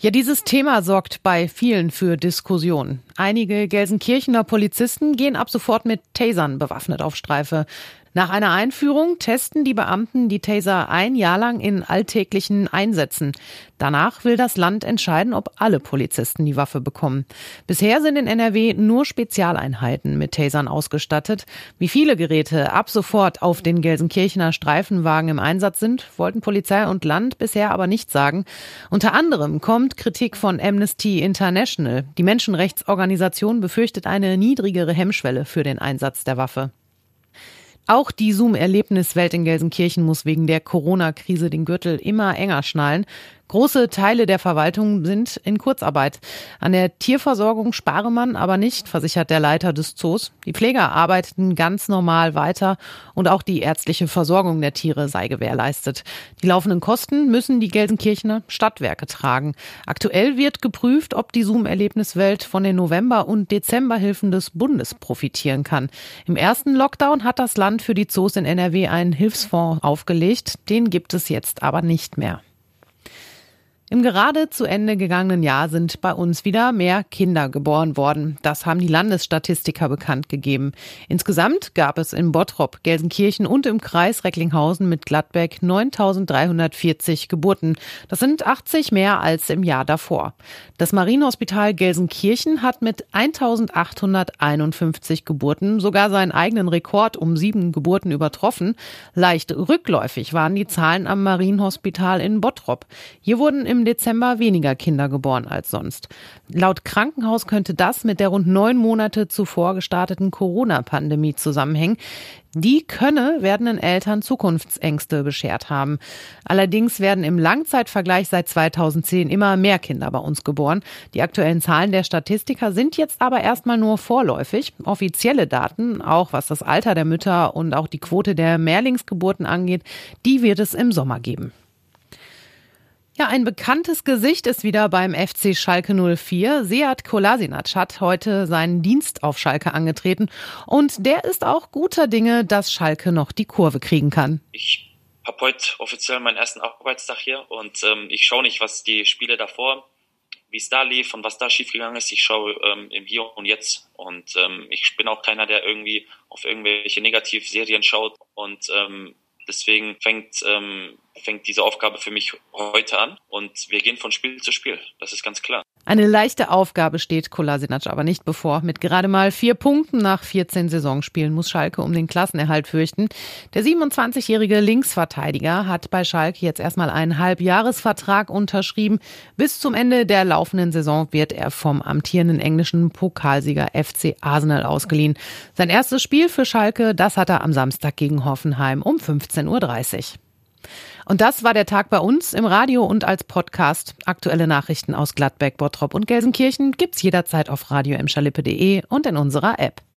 Ja, dieses Thema sorgt bei vielen für Diskussionen. Einige Gelsenkirchener Polizisten gehen ab sofort mit Tasern bewaffnet auf Streife. Nach einer Einführung testen die Beamten die Taser ein Jahr lang in alltäglichen Einsätzen. Danach will das Land entscheiden, ob alle Polizisten die Waffe bekommen. Bisher sind in NRW nur Spezialeinheiten mit Tasern ausgestattet. Wie viele Geräte ab sofort auf den Gelsenkirchener Streifenwagen im Einsatz sind, wollten Polizei und Land bisher aber nicht sagen. Unter anderem kommt Kritik von Amnesty International. Die Menschenrechtsorganisation befürchtet eine niedrigere Hemmschwelle für den Einsatz der Waffe. Auch die Zoom-Erlebniswelt in Gelsenkirchen muss wegen der Corona-Krise den Gürtel immer enger schnallen. Große Teile der Verwaltung sind in Kurzarbeit. An der Tierversorgung spare man aber nicht, versichert der Leiter des Zoos. Die Pfleger arbeiten ganz normal weiter und auch die ärztliche Versorgung der Tiere sei gewährleistet. Die laufenden Kosten müssen die Gelsenkirchener Stadtwerke tragen. Aktuell wird geprüft, ob die Zoom-Erlebniswelt von den November- und Dezemberhilfen des Bundes profitieren kann. Im ersten Lockdown hat das Land für die Zoos in NRW einen Hilfsfonds aufgelegt. Den gibt es jetzt aber nicht mehr. Im gerade zu Ende gegangenen Jahr sind bei uns wieder mehr Kinder geboren worden. Das haben die Landesstatistiker bekannt gegeben. Insgesamt gab es in Bottrop, Gelsenkirchen und im Kreis Recklinghausen mit Gladbeck 9.340 Geburten. Das sind 80 mehr als im Jahr davor. Das Marienhospital Gelsenkirchen hat mit 1.851 Geburten sogar seinen eigenen Rekord um sieben Geburten übertroffen. Leicht rückläufig waren die Zahlen am Marienhospital in Bottrop. Hier wurden im im Dezember weniger Kinder geboren als sonst. Laut Krankenhaus könnte das mit der rund neun Monate zuvor gestarteten Corona-Pandemie zusammenhängen. Die könne werdenden Eltern Zukunftsängste beschert haben. Allerdings werden im Langzeitvergleich seit 2010 immer mehr Kinder bei uns geboren. Die aktuellen Zahlen der Statistiker sind jetzt aber erstmal nur vorläufig. Offizielle Daten, auch was das Alter der Mütter und auch die Quote der Mehrlingsgeburten angeht, die wird es im Sommer geben. Ja, ein bekanntes Gesicht ist wieder beim FC Schalke 04. Seat Kolasinac hat heute seinen Dienst auf Schalke angetreten und der ist auch guter Dinge, dass Schalke noch die Kurve kriegen kann. Ich habe heute offiziell meinen ersten Arbeitstag hier und ähm, ich schaue nicht, was die Spiele davor, wie es da lief und was da schiefgegangen ist. Ich schaue ähm, im Hier und Jetzt und ähm, ich bin auch keiner, der irgendwie auf irgendwelche Negativserien schaut und ähm, deswegen fängt ähm, fängt diese Aufgabe für mich heute an und wir gehen von Spiel zu Spiel. Das ist ganz klar. Eine leichte Aufgabe steht Kolasinac aber nicht bevor. Mit gerade mal vier Punkten nach 14 Saisonspielen muss Schalke um den Klassenerhalt fürchten. Der 27-jährige Linksverteidiger hat bei Schalke jetzt erstmal einen Halbjahresvertrag unterschrieben. Bis zum Ende der laufenden Saison wird er vom amtierenden englischen Pokalsieger FC Arsenal ausgeliehen. Sein erstes Spiel für Schalke, das hat er am Samstag gegen Hoffenheim um 15.30 Uhr. Und das war der Tag bei uns im Radio und als Podcast. Aktuelle Nachrichten aus Gladbeck, Bottrop und Gelsenkirchen gibt's jederzeit auf radio und in unserer App.